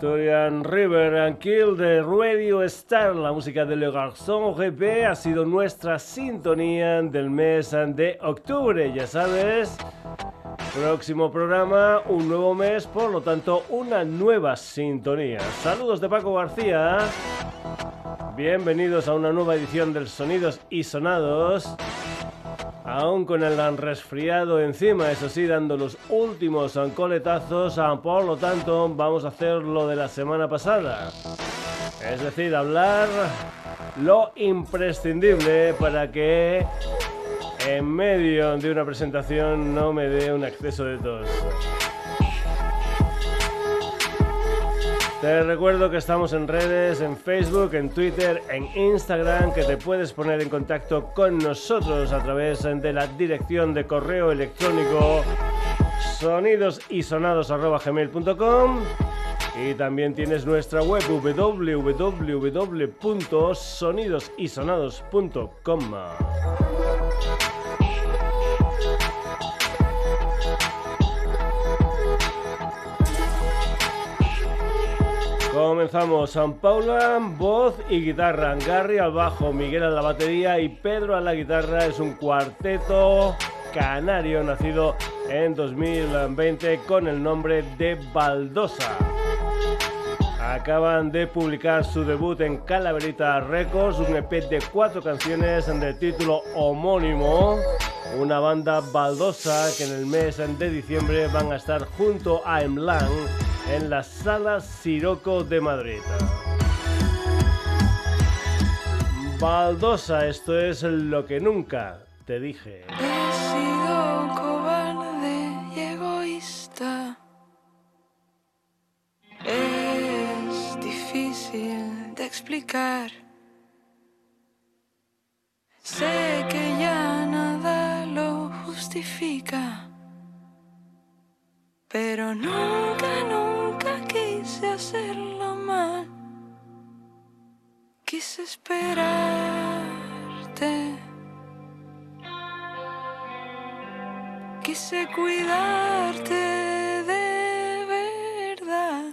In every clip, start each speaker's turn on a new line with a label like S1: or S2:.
S1: Victorian River and Kill de Radio Star, la música de Le Garçon GP ha sido nuestra sintonía del mes de octubre, ya sabes. Próximo programa, un nuevo mes, por lo tanto, una nueva sintonía. Saludos de Paco García. Bienvenidos a una nueva edición del Sonidos y Sonados aún con el resfriado encima, eso sí, dando los últimos coletazos, ah, por lo tanto vamos a hacer lo de la semana pasada. Es decir, hablar lo imprescindible para que en medio de una presentación no me dé un exceso de tos. Te recuerdo que estamos en redes, en Facebook, en Twitter, en Instagram, que te puedes poner en contacto con nosotros a través de la dirección de correo electrónico sonidosisonados.gmail.com y también tienes nuestra web www.sonidosisonados.com. Comenzamos. San Paula, voz y guitarra. Gary al bajo, Miguel a la batería y Pedro a la guitarra. Es un cuarteto canario nacido en 2020 con el nombre de Baldosa. Acaban de publicar su debut en Calaverita Records, un EP de cuatro canciones de título homónimo. Una banda baldosa que en el mes de diciembre van a estar junto a Emlan en la Sala Siroco de Madrid. Baldosa, esto es lo que nunca te dije.
S2: He sido cobarde y egoísta. Es difícil de explicar. Sé que ya nada lo justifica. Pero nunca, nunca quise hacerlo mal. Quise esperarte. Quise cuidarte de verdad.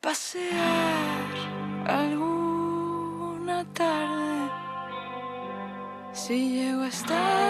S2: Pasear alguna tarde. Si llego a estar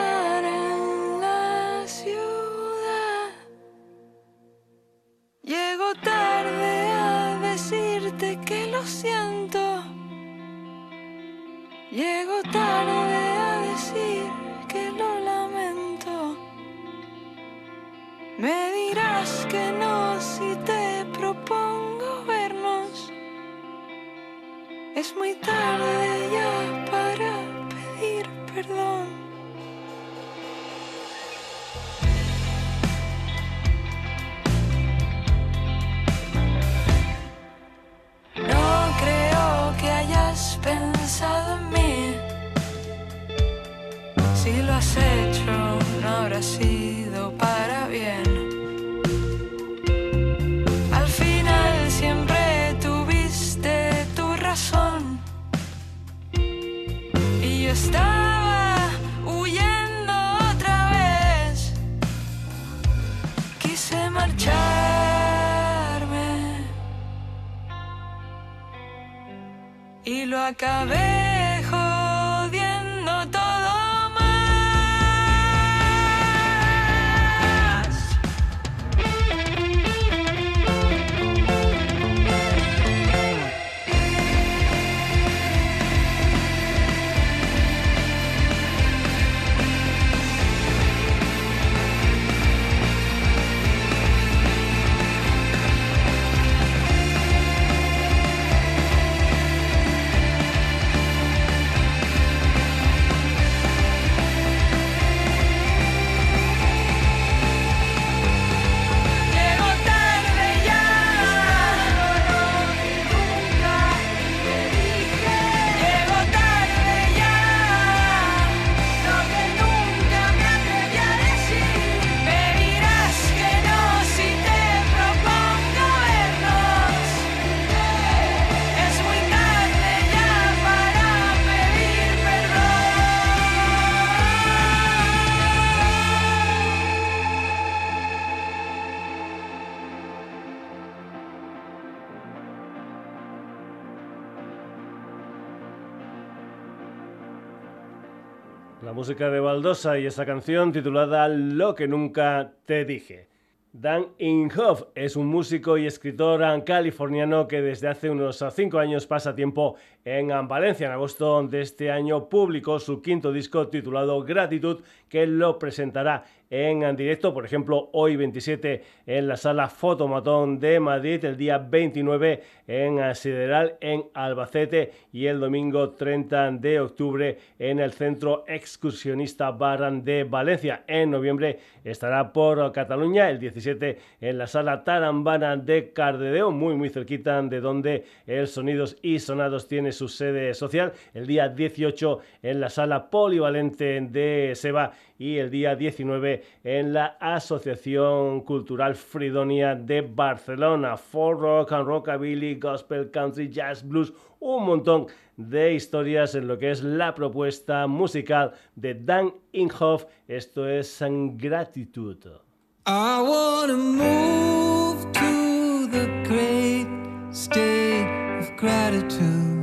S1: música de Baldosa y esa canción titulada Lo que nunca te dije. Dan Inhofe es un músico y escritor californiano que desde hace unos cinco años pasa tiempo en Valencia. En agosto de este año publicó su quinto disco titulado Gratitud, que lo presentará en directo, por ejemplo, hoy 27 en la sala Fotomatón de Madrid, el día 29 en Sideral en Albacete y el domingo 30 de octubre en el Centro Excursionista Barran de Valencia. En noviembre estará por Cataluña, el 17 en la sala Tarambana de Cardedeo, muy muy cerquita de donde el Sonidos y Sonados tiene su sede social, el día 18 en la sala polivalente de Seba y el día 19 en la Asociación Cultural Fridonia de Barcelona. For rock and rockabilly, gospel, country, jazz, blues, un montón de historias en lo que es la propuesta musical de Dan Inhofe. Esto es Gratitud.
S3: I wanna move to the great state of gratitude.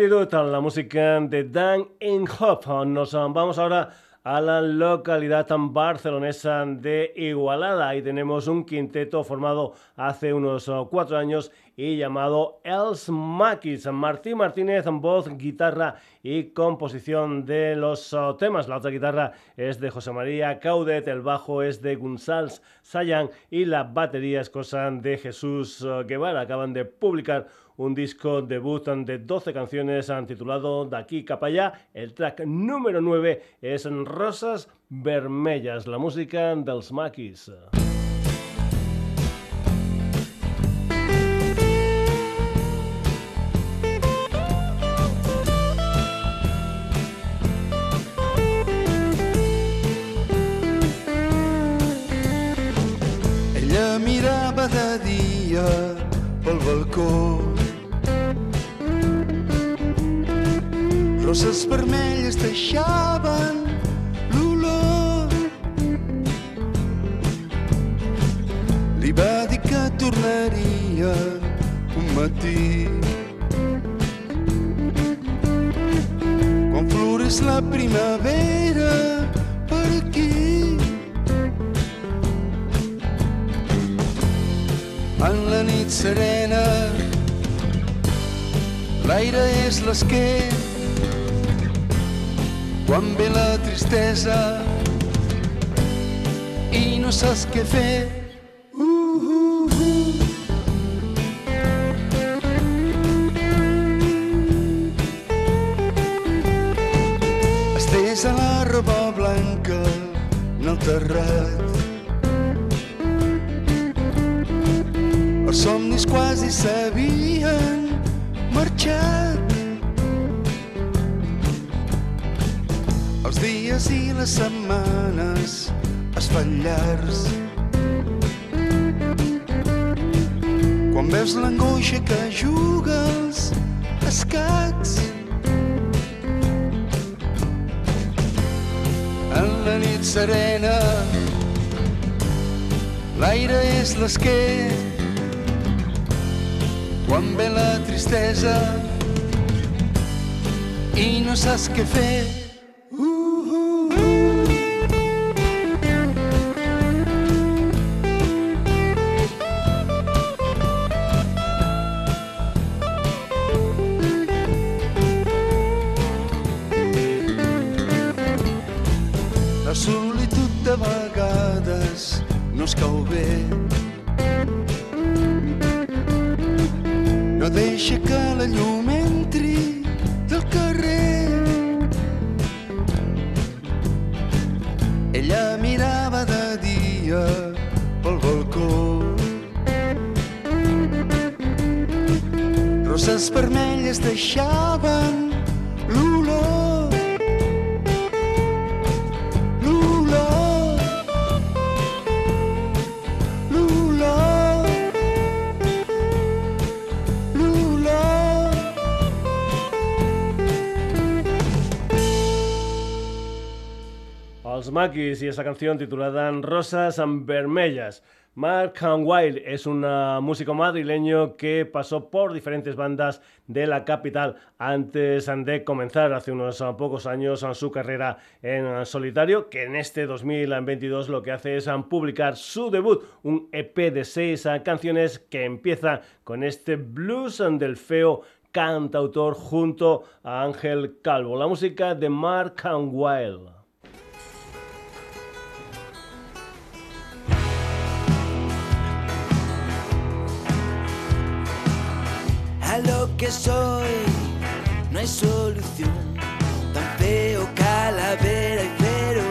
S1: A la música de Dan Hop. Nos vamos ahora a la localidad tan barcelonesa de Igualada. Ahí tenemos un quinteto formado hace unos uh, cuatro años y llamado Els Maquis. Martín Martínez, voz, guitarra y composición de los uh, temas. La otra guitarra es de José María Caudet, el bajo es de Gunzals Sayan y la batería es cosa de Jesús Guevara. Acaban de publicar un disco debut de 12 canciones titulado De aquí. El track número 9 es Rosas Vermellas, la música dels Maquis.
S4: Roses vermelles deixaven
S1: y esa canción titulada Rosas Vermellas. Mark Wild es un músico madrileño que pasó por diferentes bandas de la capital antes de comenzar hace unos pocos años su carrera en solitario, que en este 2022 lo que hace es publicar su debut, un EP de seis canciones que empieza con este blues del feo cantautor junto a Ángel Calvo. La música de Mark Wild.
S5: Lo que soy. No hay solución, tan feo calavera y pero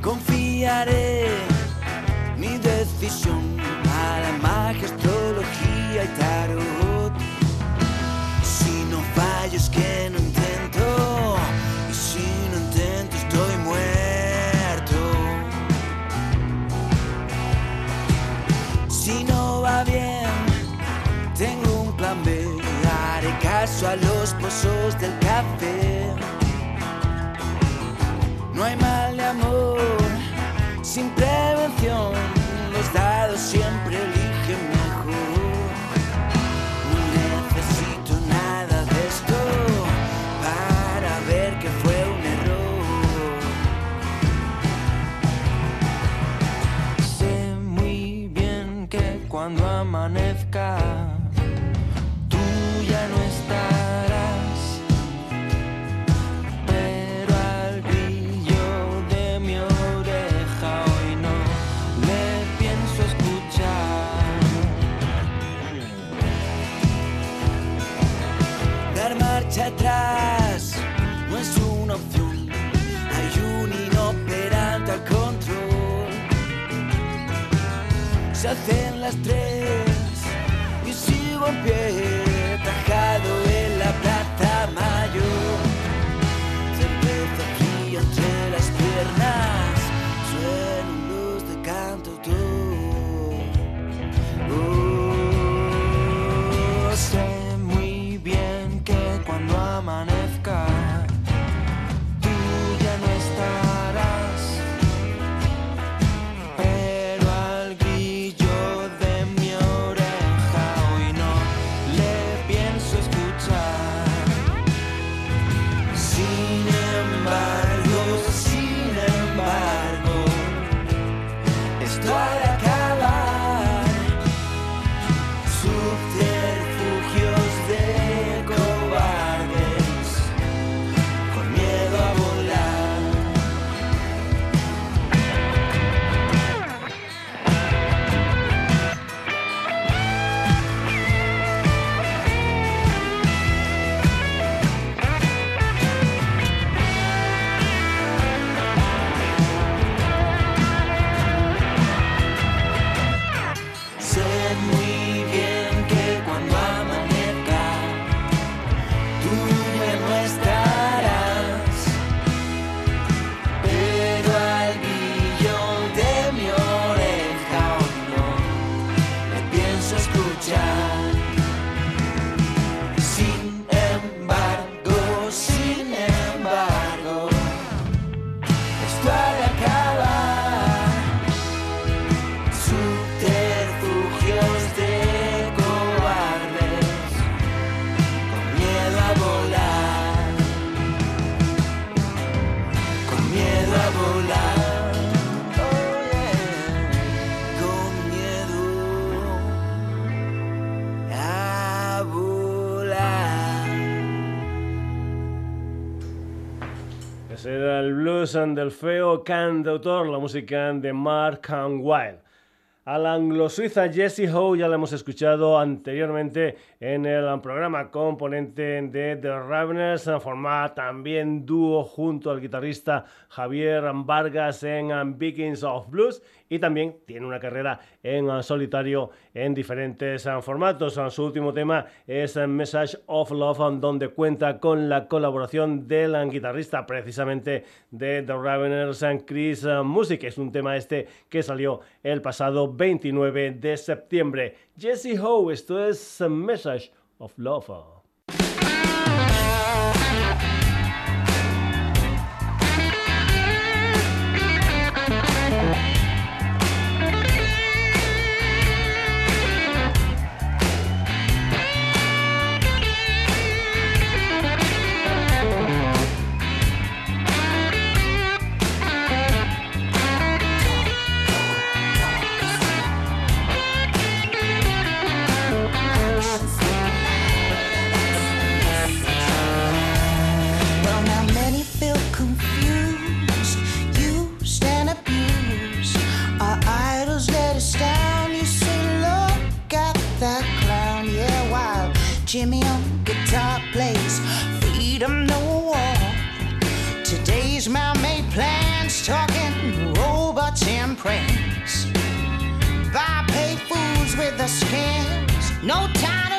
S5: confiaré mi decisión No hay mal de amor sin prevención, los dados siempre las tres. Blues
S1: del feo cantautor, la música de Mark and Wild. A la anglo-suiza Jessie Howe ya la hemos escuchado anteriormente en el programa componente de The Raveners, formada también dúo junto al guitarrista Javier Vargas en Vikings of Blues y también tiene una carrera en ah, solitario en diferentes ah, formatos. Ah, su último tema es Message of Love, donde cuenta con la colaboración del guitarrista precisamente de The Raveners and Chris Music. Es un tema este que salió el pasado 29 de septiembre. Jesse Howe, esto es Message of Love.
S6: No time.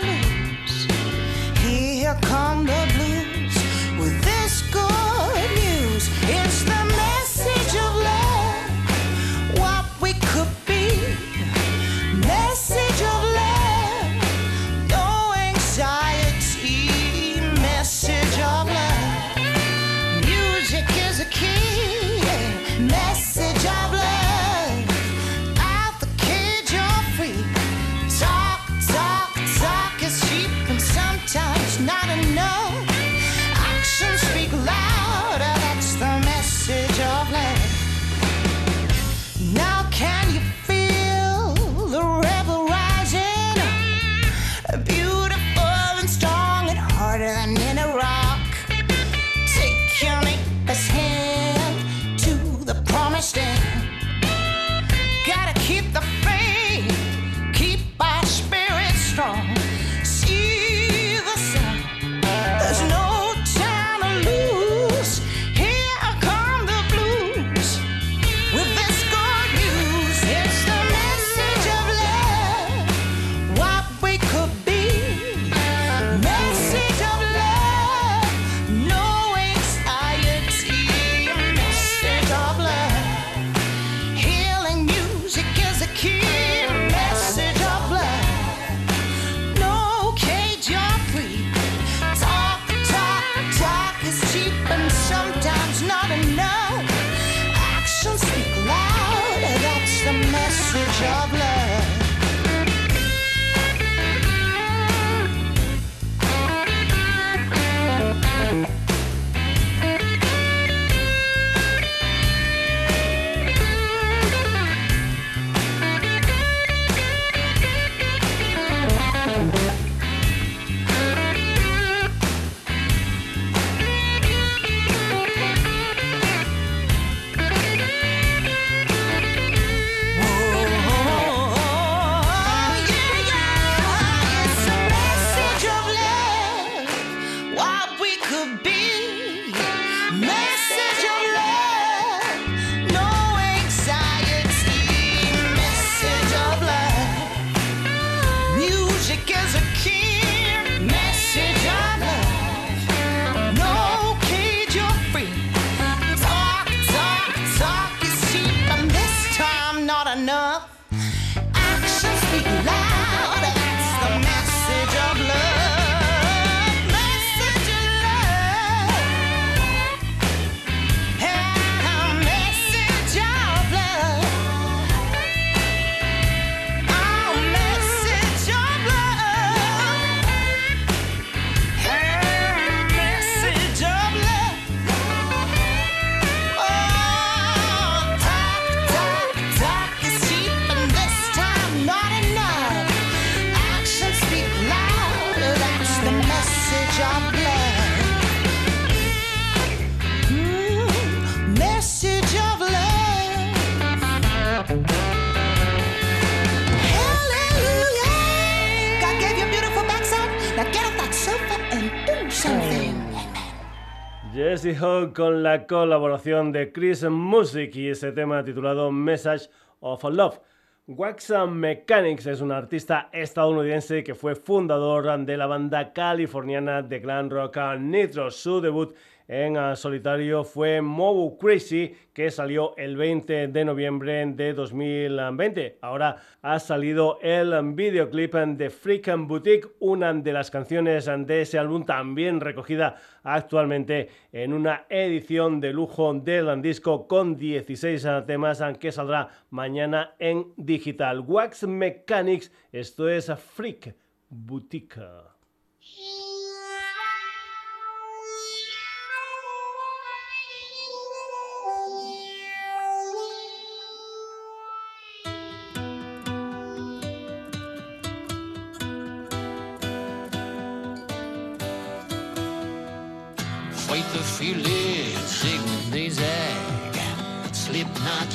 S1: Con la colaboración de Chris Music y ese tema titulado Message of Love. Wax Mechanics es un artista estadounidense que fue fundador de la banda californiana de glam rock Nitro. Su debut en ah, solitario fue Mobu Crazy, que salió el 20 de noviembre de 2020. Ahora ha salido el videoclip de Freakin' Boutique, una de las canciones de ese álbum también recogida actualmente en una edición de lujo del disco con 16 temas que saldrá mañana en digital. Wax Mechanics, esto es Freak Boutique.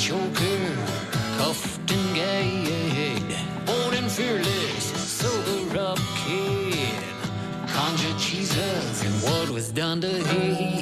S7: Choker, cuffed and gagged. Bold and fearless, sober up kid. Conjure Jesus and what was done to him.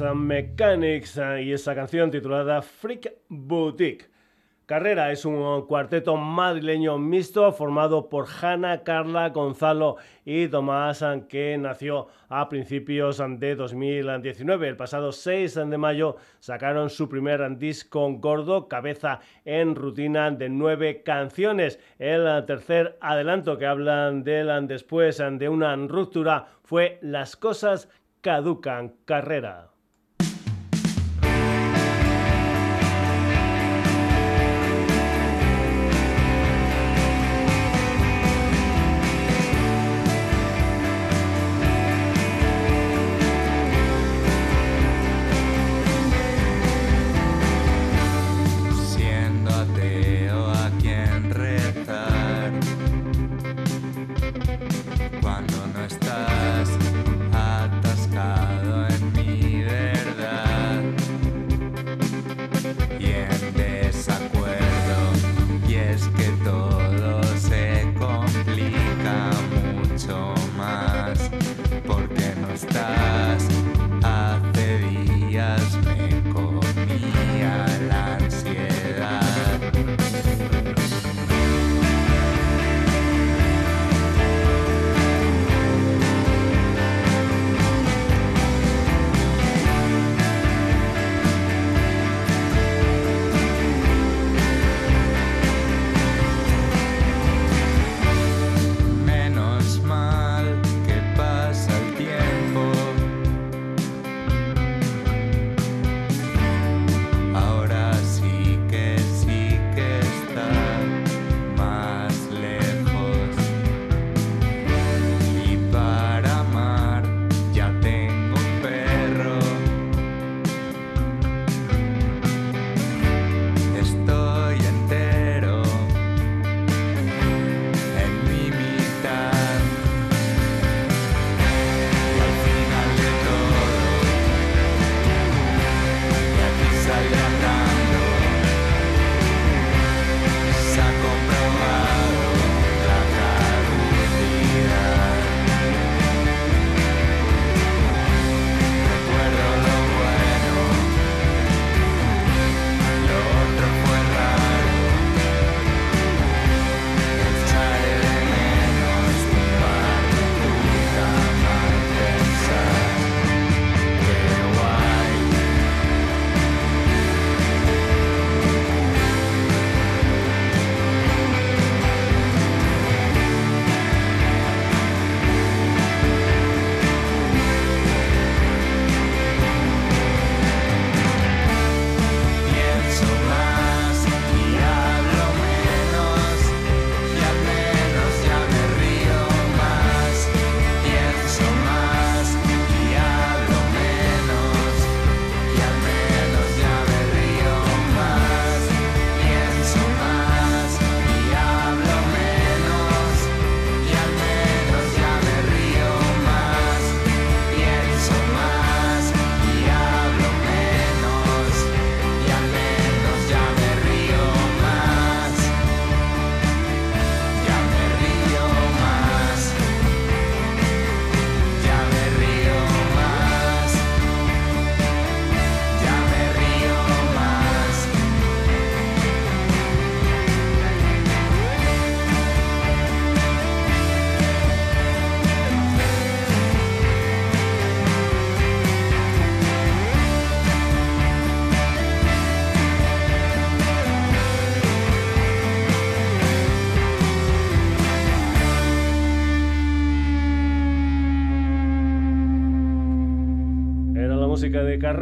S1: Mechanics eh, y esa canción titulada Freak Boutique. Carrera es un cuarteto madrileño mixto formado por Hanna, Carla, Gonzalo y Tomás eh, que nació a principios de 2019. El pasado 6 de mayo sacaron su primer disco gordo, Cabeza en Rutina, de nueve canciones. El tercer adelanto que hablan de él después de una ruptura fue Las cosas caducan carrera.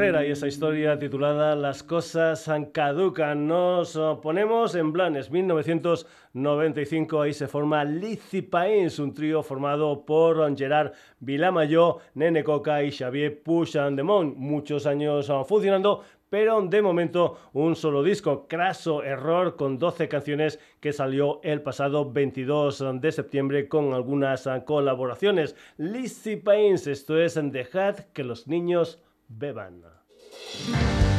S8: Y esa historia titulada Las cosas caducan. Nos ponemos en Blanes 1995, ahí se forma Lizzy Pains, un trío formado por Gerard Vilamayo, Nene Coca y Xavier Puchandemont. Muchos años funcionando, pero de momento un solo disco, Craso Error, con 12 canciones que salió el pasado 22 de septiembre con algunas colaboraciones. Lizzy Pains, esto es Dejad que los niños beban. Música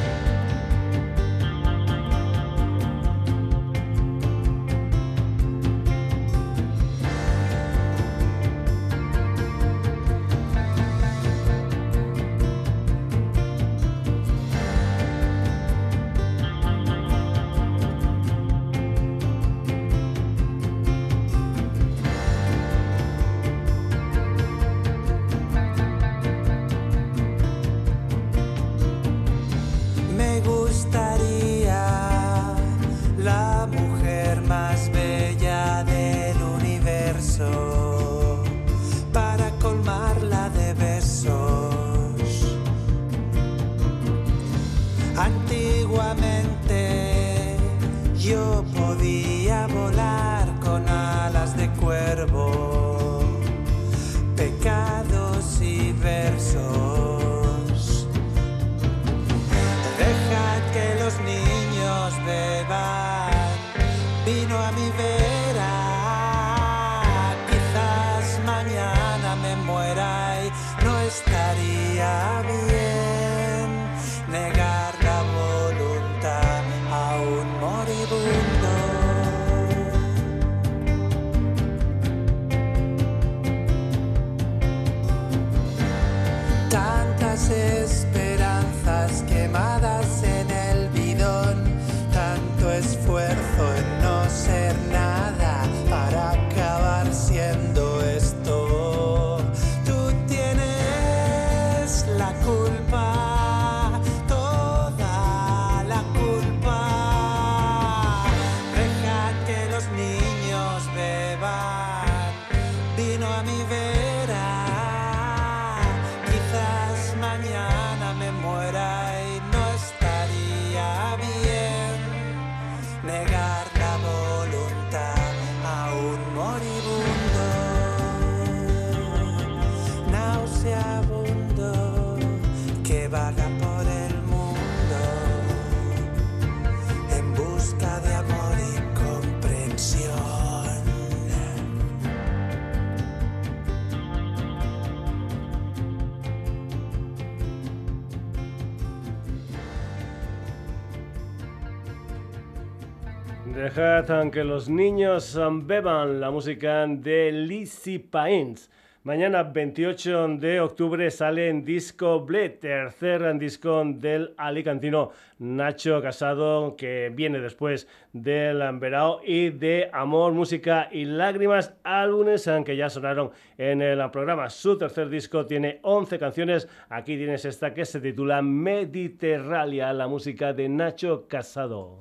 S8: It's Dejad que los niños beban la música de Lizzy Pains. Mañana 28 de octubre sale en disco Blade, tercer disco del alicantino Nacho Casado, que viene después del Verao y de Amor, Música y Lágrimas, álbumes que ya sonaron en el programa. Su tercer disco tiene 11 canciones. Aquí tienes esta que se titula Mediterránea, la música de Nacho Casado.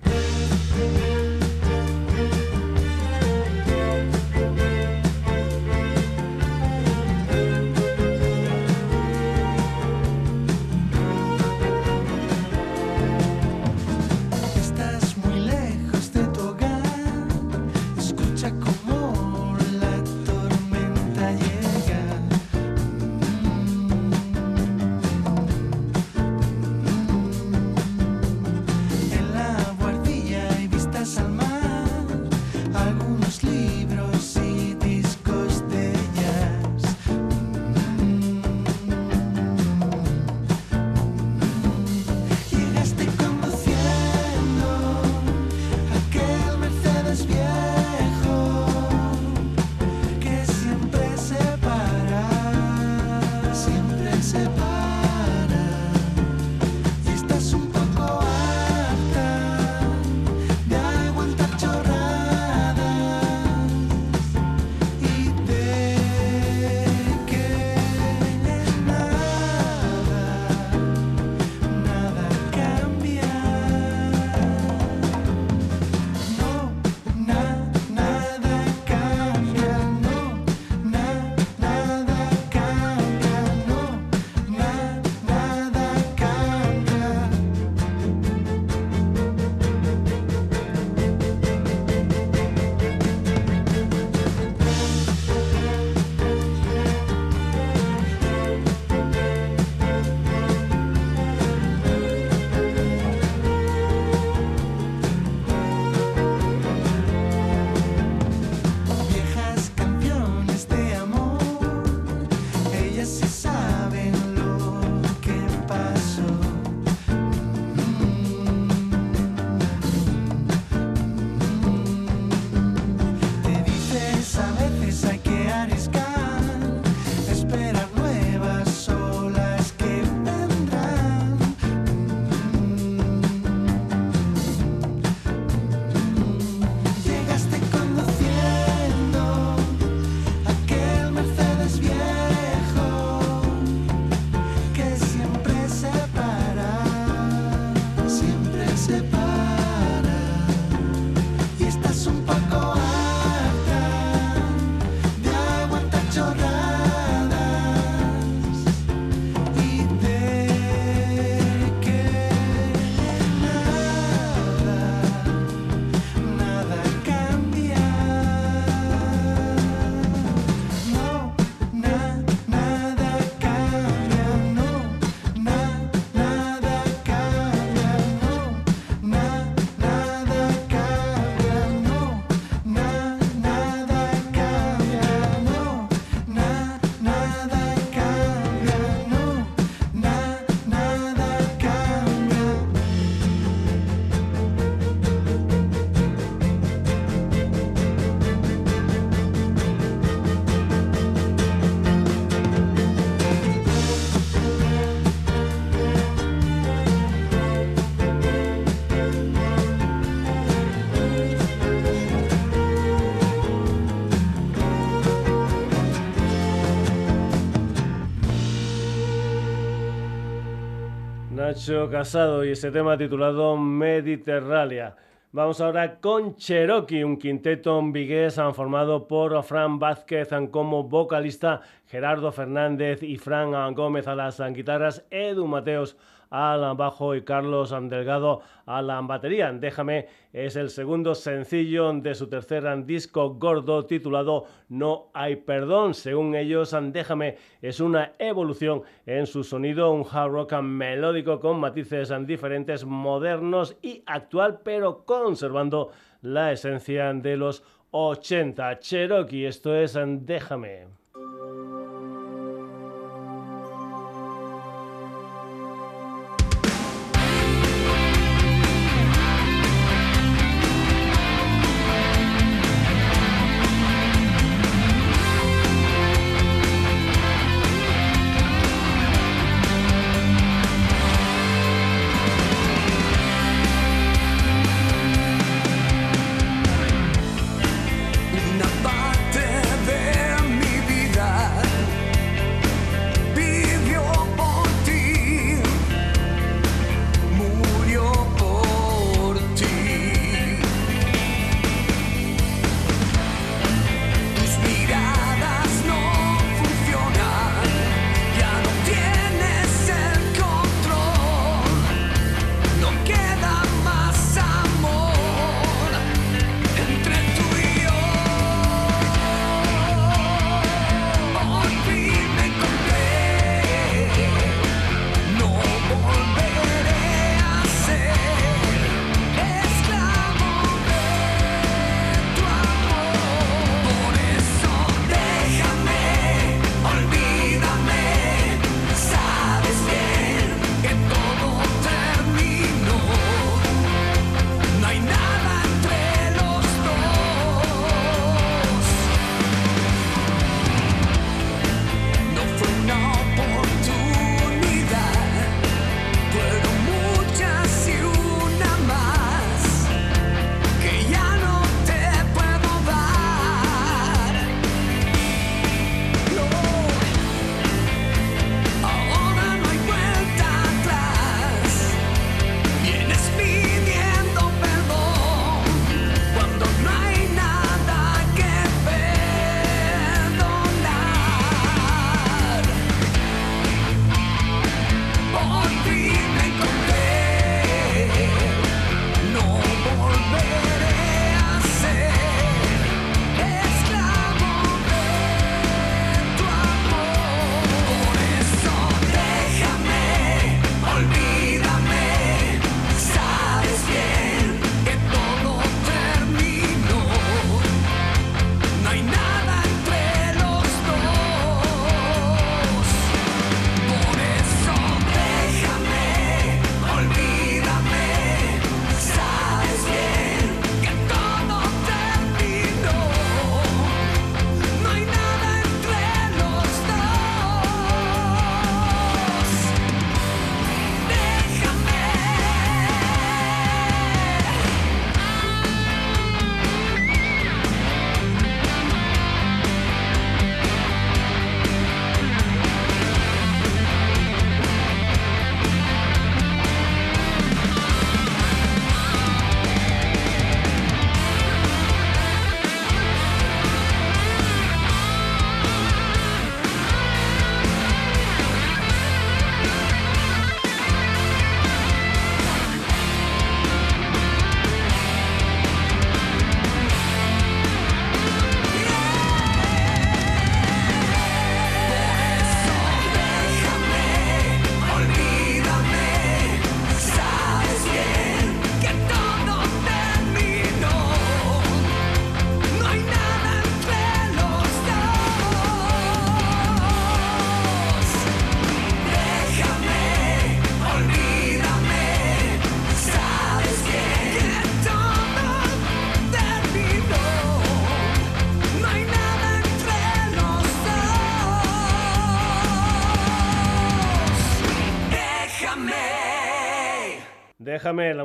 S7: Nacho Casado y ese tema titulado Mediterránea. Vamos ahora con Cherokee, un quinteto vigués formado por Fran Vázquez como vocalista, Gerardo Fernández y Fran Gómez a las guitarras, Edu Mateos al bajo y Carlos Delgado a la batería. Déjame es el segundo sencillo de su tercer disco gordo titulado No hay perdón. Según ellos, Déjame es una evolución en su sonido, un hard rock melódico con matices diferentes, modernos y actual, pero conservando la esencia de los 80. Cherokee, esto es Déjame.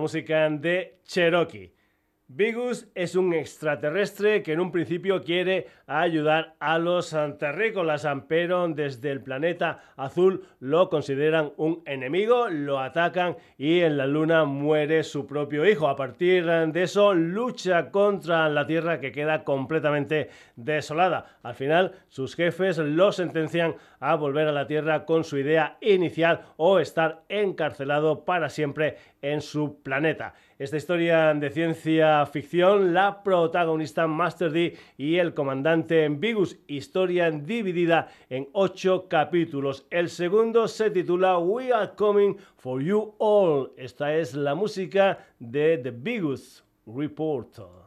S7: Música de Cherokee.
S9: Vigus es un extraterrestre que en un principio quiere ayudar a los terrícolas, pero desde el planeta azul lo consideran un enemigo, lo atacan y en la luna muere su propio hijo. A partir de eso lucha contra la Tierra que queda completamente desolada. Al final sus jefes lo sentencian a volver a la Tierra con su idea inicial o estar encarcelado para siempre en su planeta. Esta historia de ciencia ficción, la protagonista Master D y el comandante Vigus, historia dividida en ocho capítulos. El segundo se titula We Are Coming for You All. Esta es la música de The Vigus Report.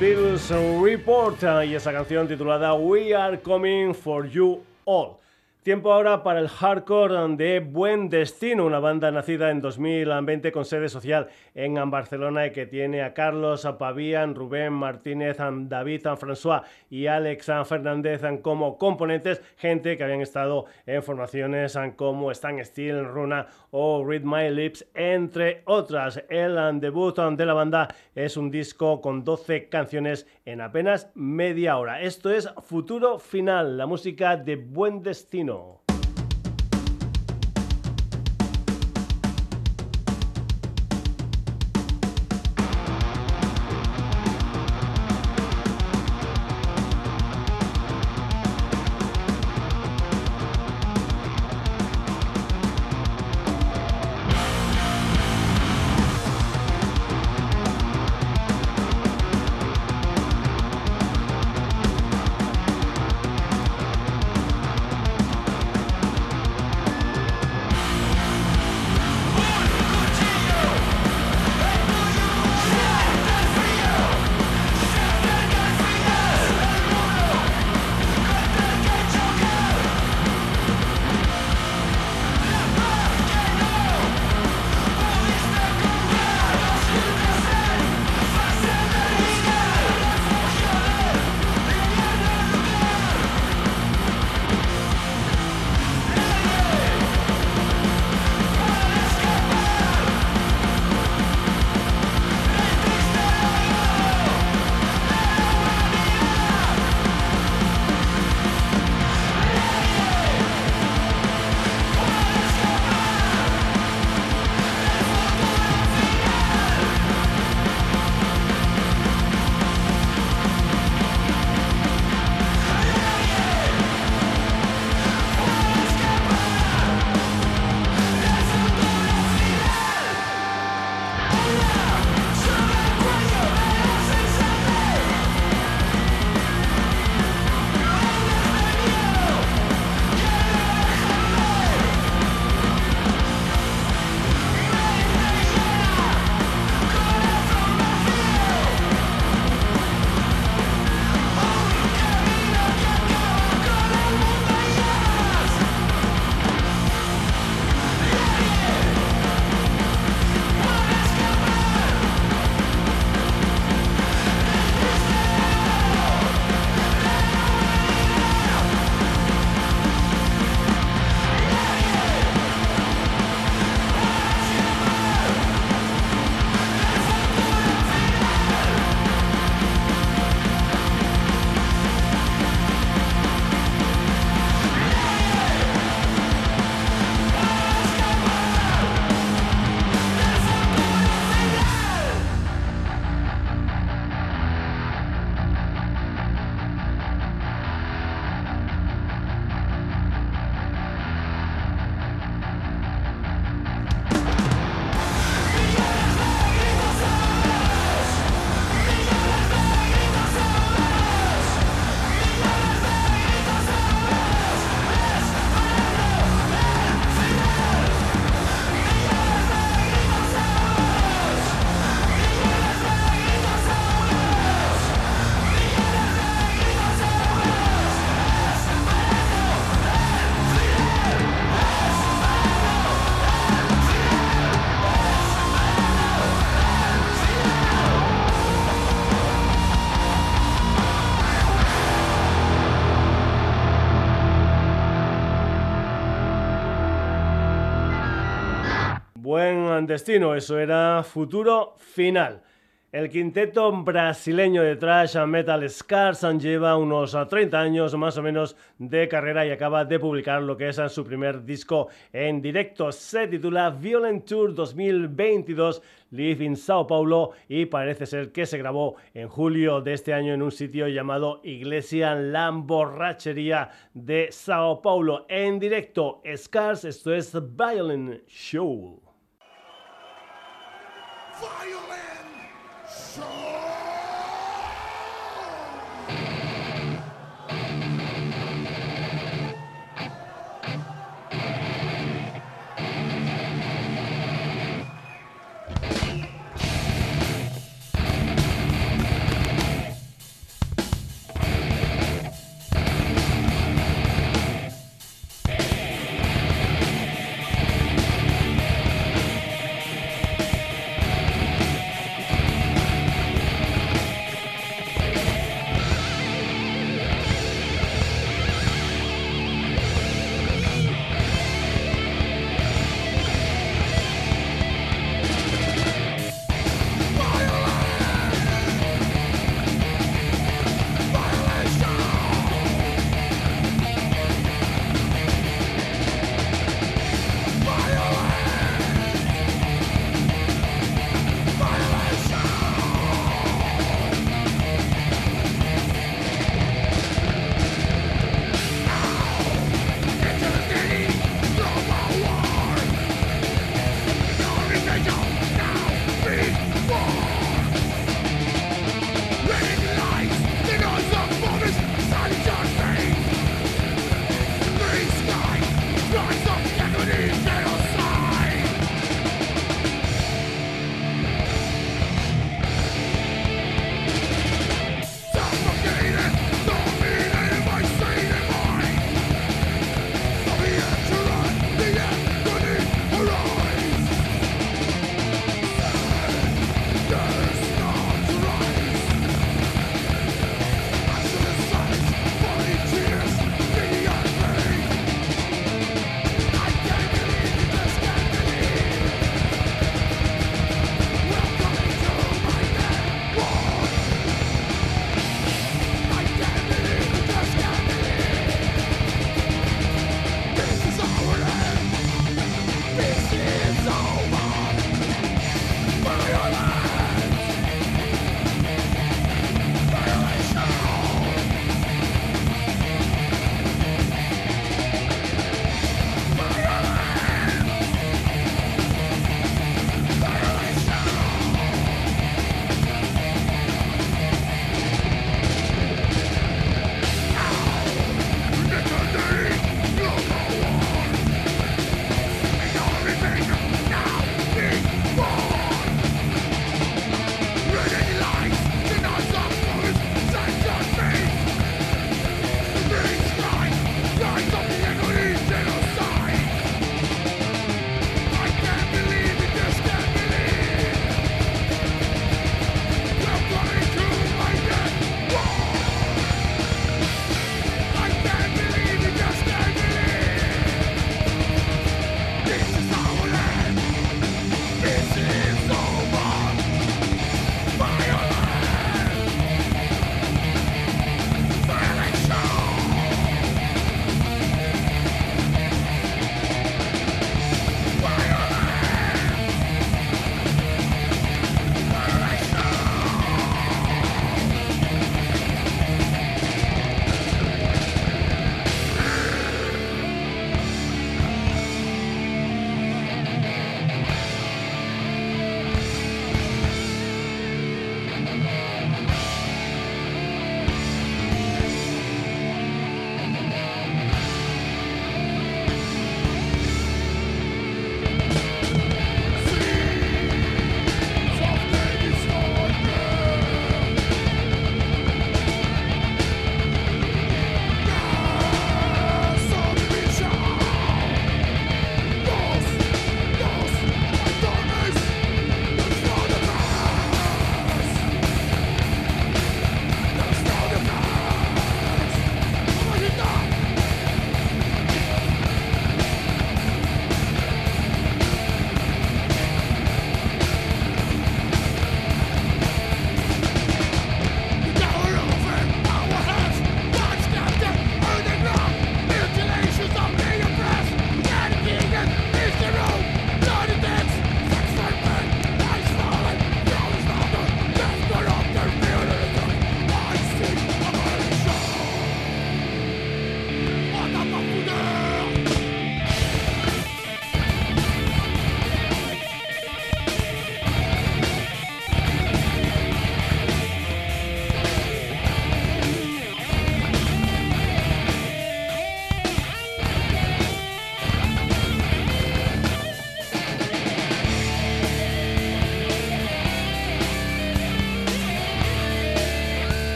S9: Beatles Report y esa canción titulada We Are Coming For You All.
S1: Tiempo ahora para el hardcore de Buen Destino, una banda nacida en 2020 con sede social en Barcelona y que tiene a Carlos a Apavian, Rubén Martínez, David François y Alex Fernández como componentes, gente que habían estado en formaciones como Stan Steel, Runa o Read My Lips, entre otras. El debut de la banda es un disco con 12 canciones en apenas media hora. Esto es Futuro Final, la música de Buen Destino. Destino, eso era futuro final. El quinteto brasileño de thrash metal Scars lleva unos 30 años más o menos de carrera y acaba de publicar lo que es su primer disco en directo. Se titula Violent Tour 2022 Live in Sao Paulo y parece ser que se grabó en julio de este año en un sitio llamado Iglesia La Borrachería de Sao Paulo. En directo, Scars, esto es Violent Show.
S10: Violin show.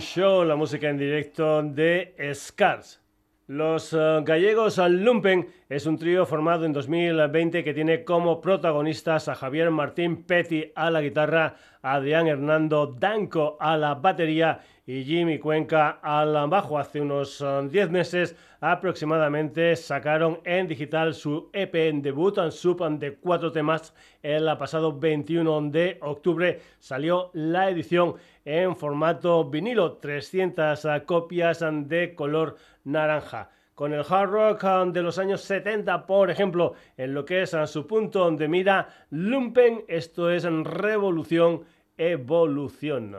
S1: Show, la música en directo de Scars. Los eh, gallegos Lumpen es un trío formado en 2020 que tiene como protagonistas a Javier Martín Petty a la guitarra, Adrián Hernando Danco a la batería y Jimmy Cuenca al bajo. Hace unos 10 meses aproximadamente sacaron en digital su EP en debut en sub de cuatro temas. El pasado 21 de octubre salió la edición en formato vinilo, 300 copias de color naranja con el hard rock de los años 70, por ejemplo, en lo que es su punto de mira, Lumpen, esto es revolución, evolución.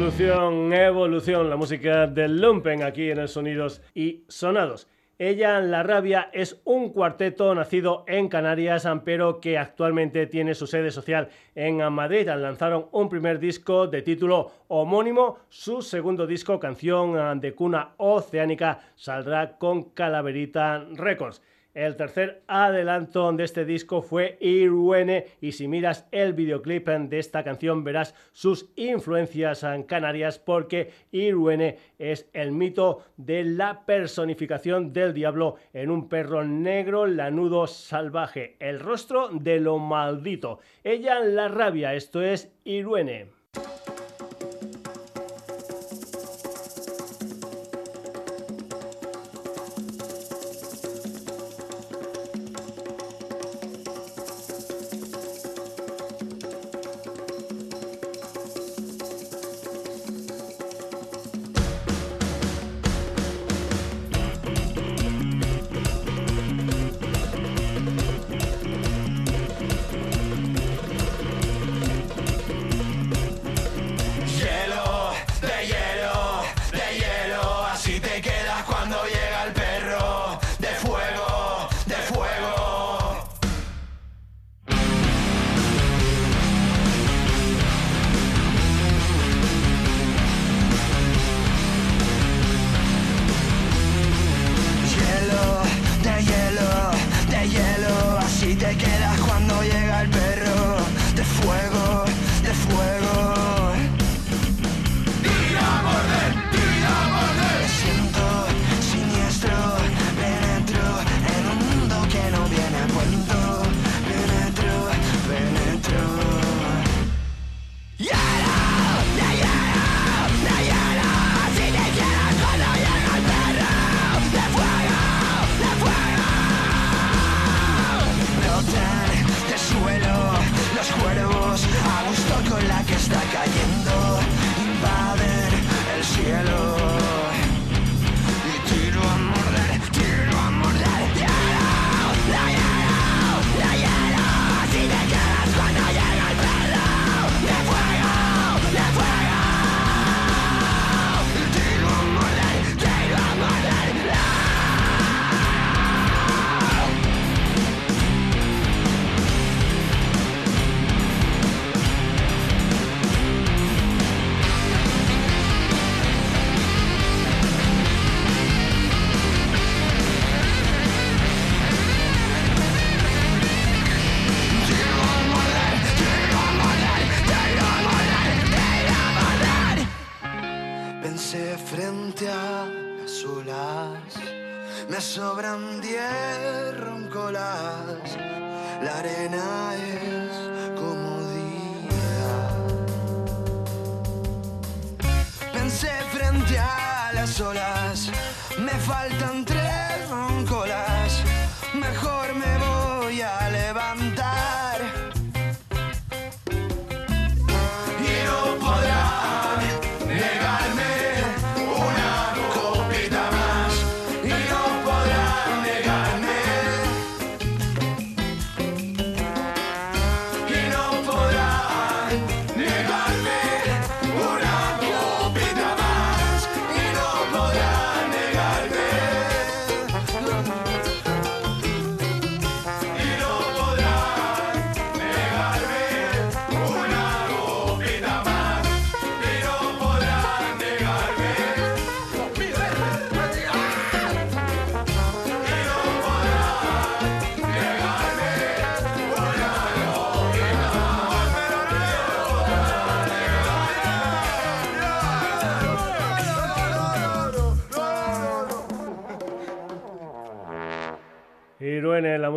S9: Revolución, evolución, la música del Lumpen aquí en el Sonidos y Sonados. Ella, La Rabia, es un cuarteto nacido en Canarias, pero que actualmente tiene su sede social en Madrid. Lanzaron un primer disco de título homónimo. Su segundo disco, canción de cuna oceánica, saldrá con Calaverita Records. El tercer adelanto de este disco fue Irwene y si miras el videoclip de esta canción verás sus influencias en canarias porque Irwene es el mito de la personificación del diablo en un perro negro lanudo salvaje, el rostro de lo maldito. Ella la rabia, esto es Irwene.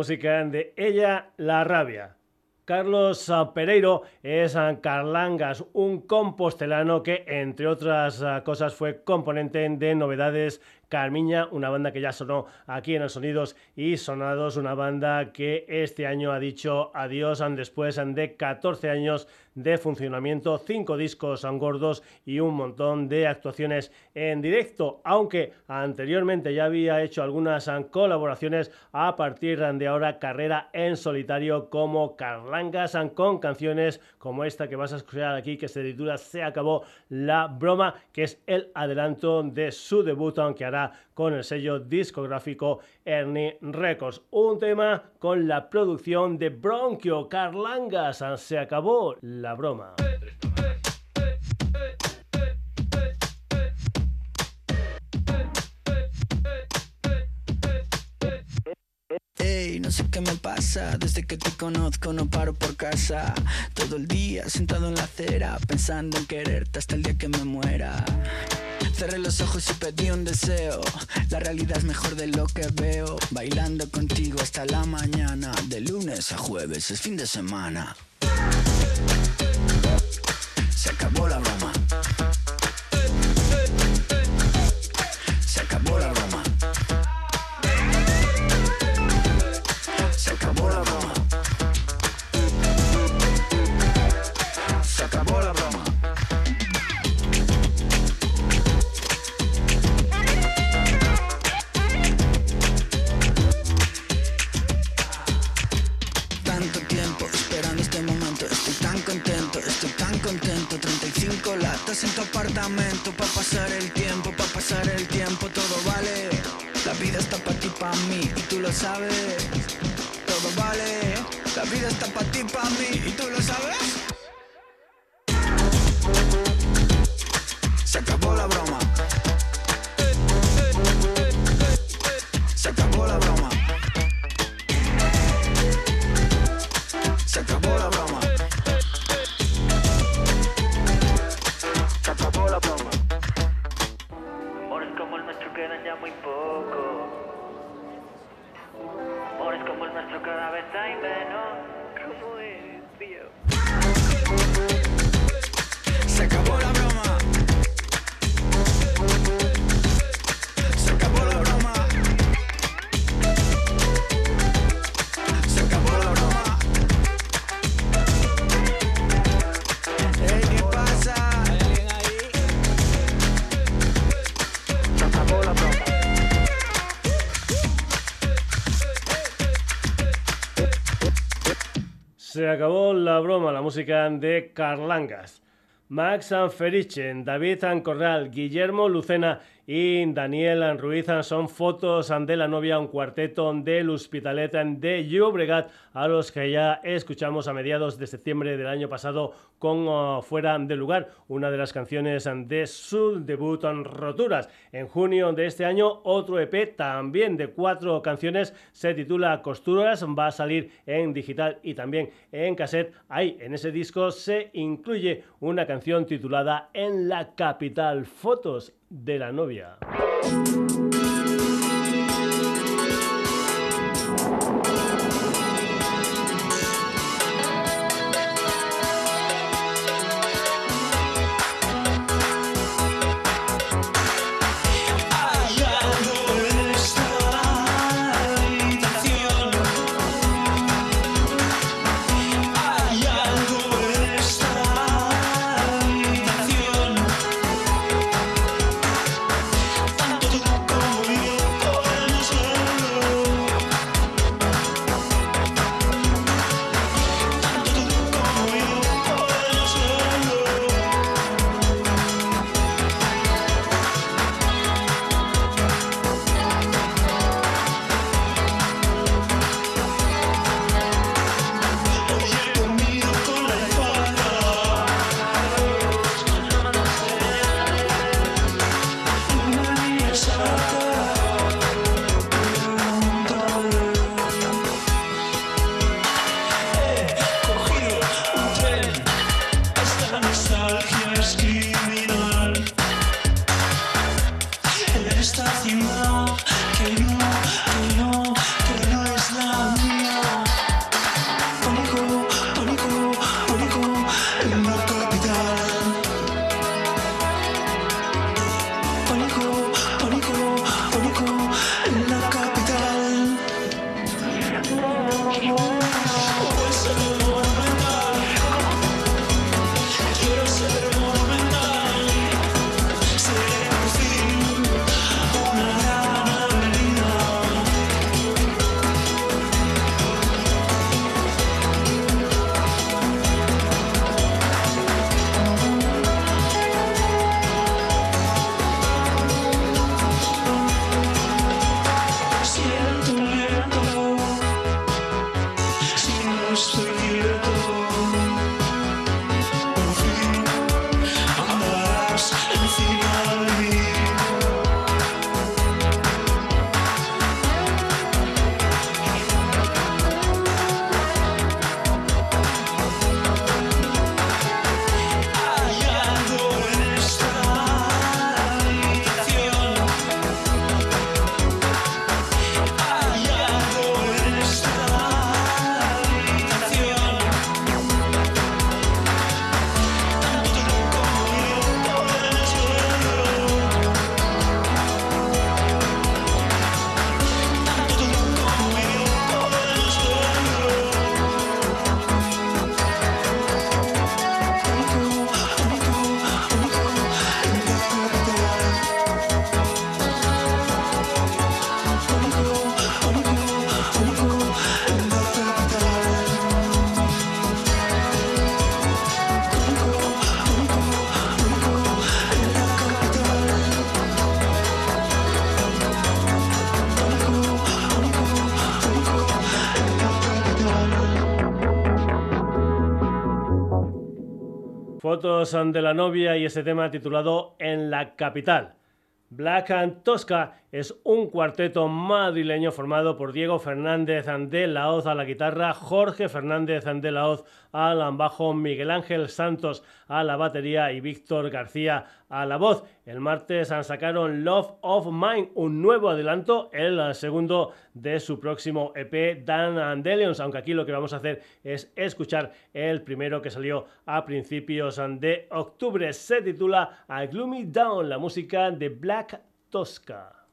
S9: Música de Ella, la rabia. Carlos Pereiro es ah, Carlangas, un compostelano que, entre otras ah, cosas, fue componente de Novedades
S1: Carmiña, una banda que ya sonó aquí en los Sonidos y Sonados, una banda que este año ha dicho adiós después de 14 años de funcionamiento, cinco discos gordos y un montón de actuaciones en directo, aunque anteriormente ya había hecho algunas colaboraciones a partir de ahora carrera en solitario como Carlangas con canciones como esta que vas a escuchar aquí que se titula Se acabó la broma, que es el adelanto de su debut que hará con el sello discográfico Ernie Records. Un tema con la producción de Bronchio Carlangas. Se acabó la broma.
S11: Ey, no sé qué me pasa, desde que te conozco no paro por casa. Todo el día sentado en la acera, pensando en quererte hasta el día que me muera. Cerré los ojos y pedí un deseo. La realidad es mejor de lo que veo. Bailando contigo hasta la mañana. De lunes a jueves es fin de semana. Se acabó la broma. Mí, tú lo sabes. Todo vale, la vida está pa' ti, pa' mí, y tú lo sabes. Se acabó la broma, la
S1: música de Carlangas. Max Feriche, David Corral, Guillermo Lucena y Daniel Ruiz son fotos de la novia, un cuarteto del Hospitalet de Llobregat, a los que ya escuchamos a mediados de septiembre del año pasado con uh, Fuera de Lugar, una de las canciones de su debut en Roturas. En junio de este año, otro EP también de cuatro canciones se titula Costuras, va a salir en digital y también en cassette. Ahí, en ese disco, se incluye una canción titulada En la capital, fotos de la novia.
S3: esta
S1: ciudad de la novia y ese tema titulado En la capital. Black and Tosca es un cuarteto madrileño formado por Diego Fernández de la Hoz a la guitarra, Jorge Fernández de la Hoz al bajo, Miguel Ángel Santos a la batería y Víctor García a la voz. El martes sacaron Love of Mine, un nuevo adelanto, el segundo de su próximo EP Dan Andelions, aunque aquí lo que vamos a hacer es escuchar el primero que salió a principios de octubre. Se titula A Gloomy Down, la música de Black Tosca.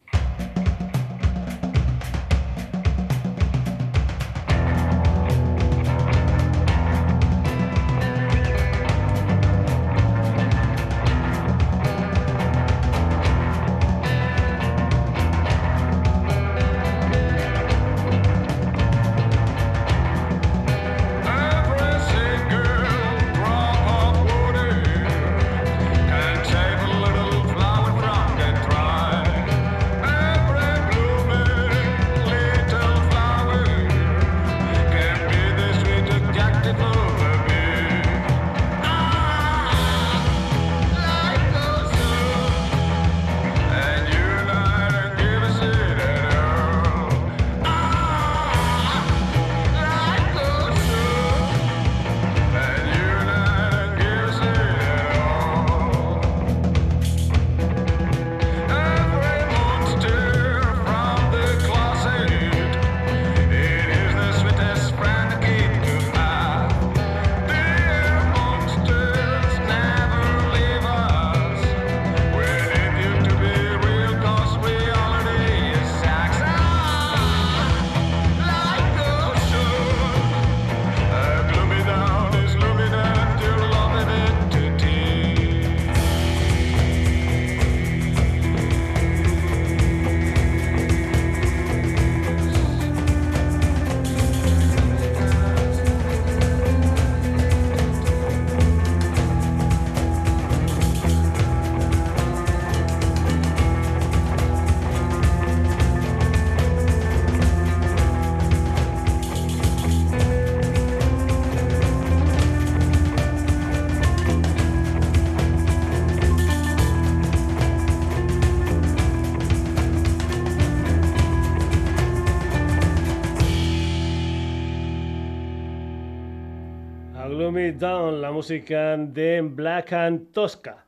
S1: Down, la música de Black and Tosca.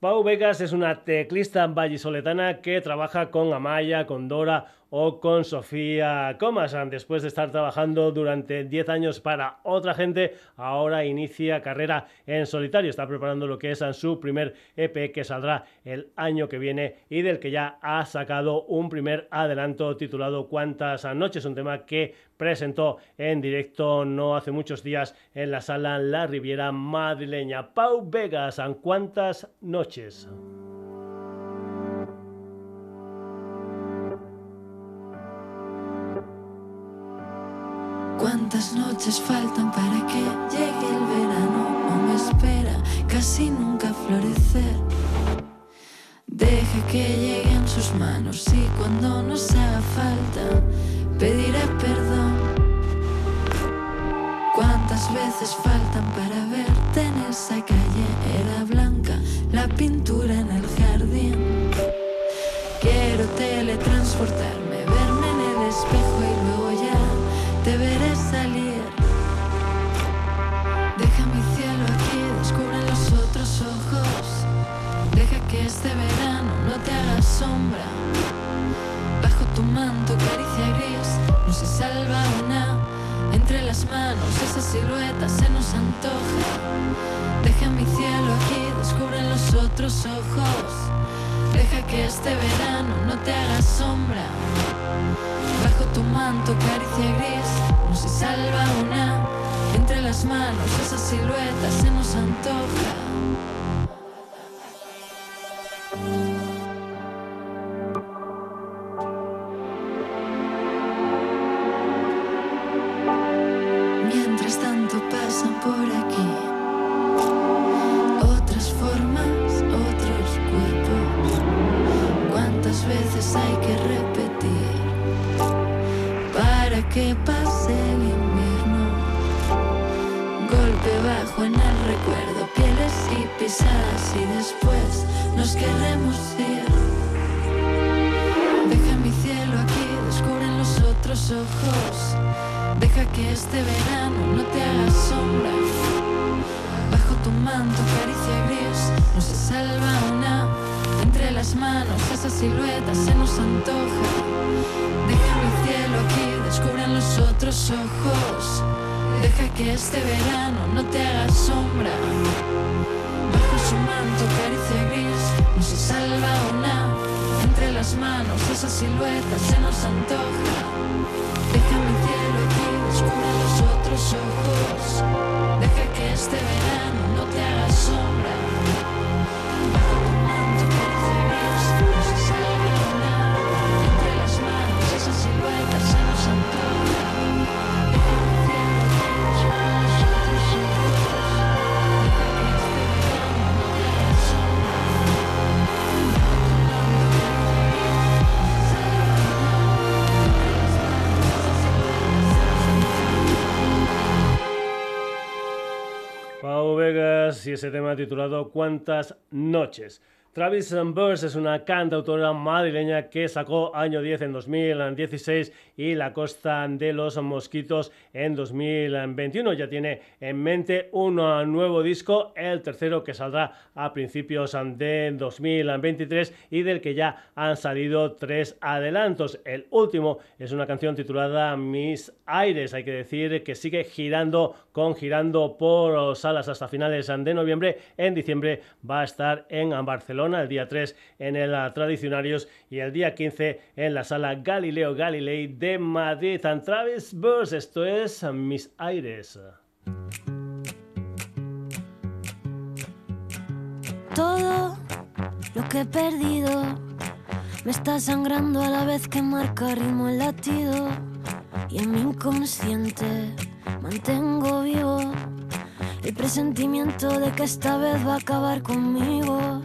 S1: Pau Vegas es una teclista vallisoletana que trabaja con Amaya, con Dora o con Sofía Comas. Después de estar trabajando durante 10 años para otra gente, ahora inicia carrera en solitario. Está preparando lo que es su primer EP que saldrá el año que viene y del que ya ha sacado un primer adelanto titulado Cuántas noches, un tema que presentó en directo no hace muchos días en la sala La Riviera madrileña. Pau Vegas, ¿en cuántas noches?
S12: ¿Cuántas noches faltan para que llegue el verano? No me espera casi nunca florecer. Deja que lleguen sus manos y cuando nos haga falta pediré perdón. ¿Cuántas veces faltan para verte en esa calle? Era blanca la pintura silueta se nos antoja. Deja mi cielo aquí, descubre los otros ojos. Deja que este verano no te haga sombra. Bajo tu manto, caricia gris, no se salva una. Entre las manos, esa silueta se nos antoja.
S1: Ese tema titulado ¿Cuántas noches? Travis Burst es una cantautora madrileña que sacó Año 10 en 2016 y La Costa de los Mosquitos en 2021. Ya tiene en mente un nuevo disco, el tercero que saldrá a principios de 2023 y del que ya han salido tres adelantos. El último es una canción titulada Mis Aires. Hay que decir que sigue girando con girando por salas hasta finales de noviembre. En diciembre va a estar en Barcelona el día 3 en el Tradicionarios y el día 15 en la sala Galileo Galilei de Madrid. And Travis Burst, esto es Mis Aires.
S13: Todo lo que he perdido me está sangrando a la vez que marca ritmo el latido y en mi inconsciente mantengo vivo el presentimiento de que esta vez va a acabar conmigo.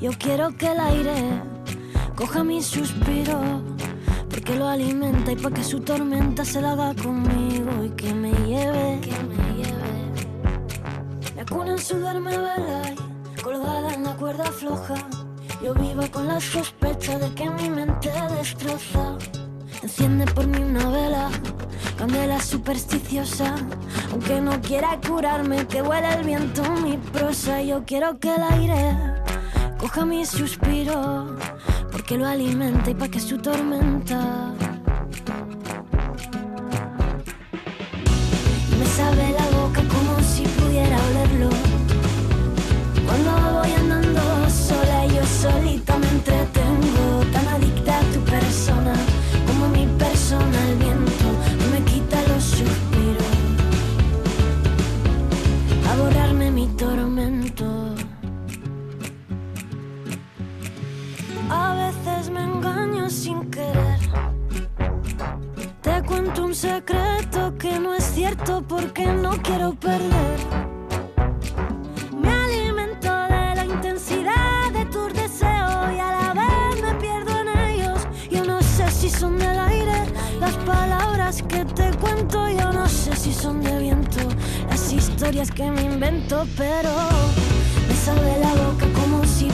S13: Yo quiero que el aire coja mi suspiro porque lo alimenta y para que su tormenta se la haga conmigo y que me lleve, que me lleve. Me acuna en sudor, me colgada en la cuerda floja. Yo vivo con la sospecha de que mi mente destroza. Enciende por mí una vela, candela supersticiosa. Aunque no quiera curarme, que huele el viento mi prosa. Yo quiero que el aire coja mi suspiro, porque lo alimenta y pa' que su tormenta. Me sabe la boca como si pudiera olerlo. Cuando voy andando cuento un secreto que no es cierto porque no quiero perder. Me alimento de la intensidad de tus deseos y a la vez me pierdo en ellos. Yo no sé si son del aire las palabras que te cuento. Yo no sé si son de viento las historias que me invento, pero me sabe la boca como si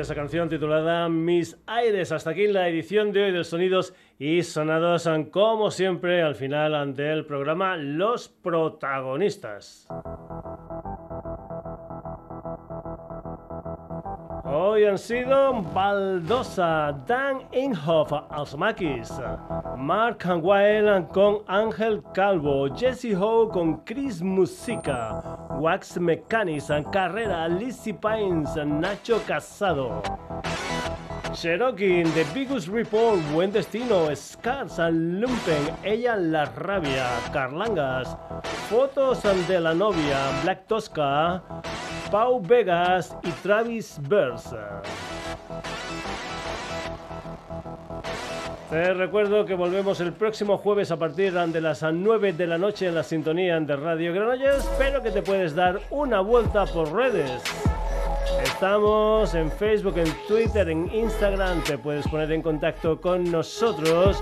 S1: Esa canción titulada Mis Aires. Hasta aquí la edición de hoy de Sonidos y sonados, como siempre, al final del programa, los protagonistas. Hoy han sido Baldosa, Dan Inhoff, Alzmakis, Mark Weil con Ángel Calvo, Jesse Ho con Chris Musica, Wax Mechanics, Carrera, Lizzy Pines, Nacho Casado. Cherokee, The Biggest Report, Buen Destino, Scars, Lumpen, Ella la Rabia, Carlangas, Fotos de la Novia, Black Tosca, Pau Vegas y Travis Versa. Recuerdo que volvemos el próximo jueves a partir de las 9 de la noche en la sintonía de Radio Granollers, pero que te puedes dar una vuelta por redes. Estamos en Facebook, en Twitter, en Instagram. Te puedes poner en contacto con nosotros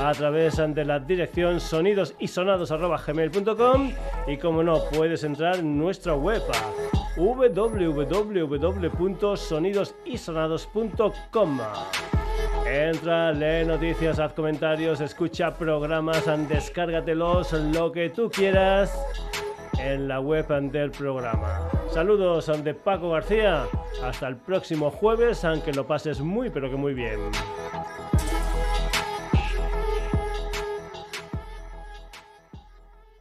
S1: a través de la dirección sonidosysonados.gmail.com y como no, puedes entrar en nuestra web a www.sonidosysonados.com Entra, lee noticias, haz comentarios, escucha programas, descárgatelos, lo que tú quieras en la web del programa. Saludos de Paco García. Hasta el próximo jueves, aunque lo pases muy pero que muy bien.